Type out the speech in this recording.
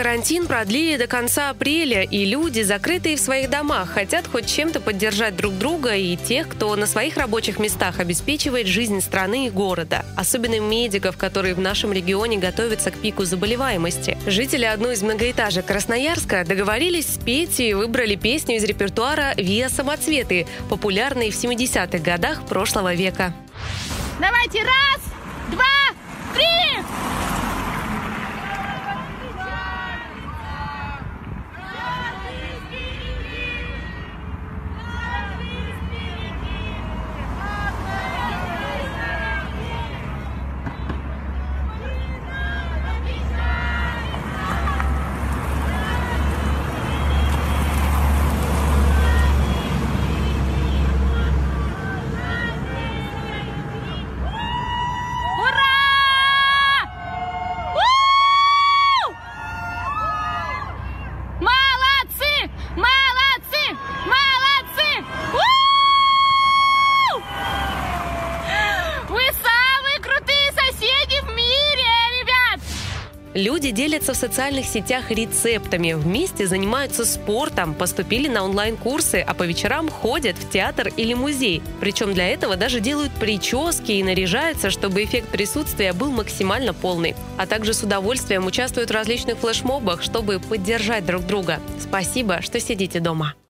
Карантин продлили до конца апреля, и люди, закрытые в своих домах, хотят хоть чем-то поддержать друг друга и тех, кто на своих рабочих местах обеспечивает жизнь страны и города. Особенно медиков, которые в нашем регионе готовятся к пику заболеваемости. Жители одной из многоэтажек Красноярска договорились спеть и выбрали песню из репертуара «Виа самоцветы», популярной в 70-х годах прошлого века. Давайте раз, два, Люди делятся в социальных сетях рецептами, вместе занимаются спортом, поступили на онлайн-курсы, а по вечерам ходят в театр или музей. Причем для этого даже делают прически и наряжаются, чтобы эффект присутствия был максимально полный. А также с удовольствием участвуют в различных флешмобах, чтобы поддержать друг друга. Спасибо, что сидите дома.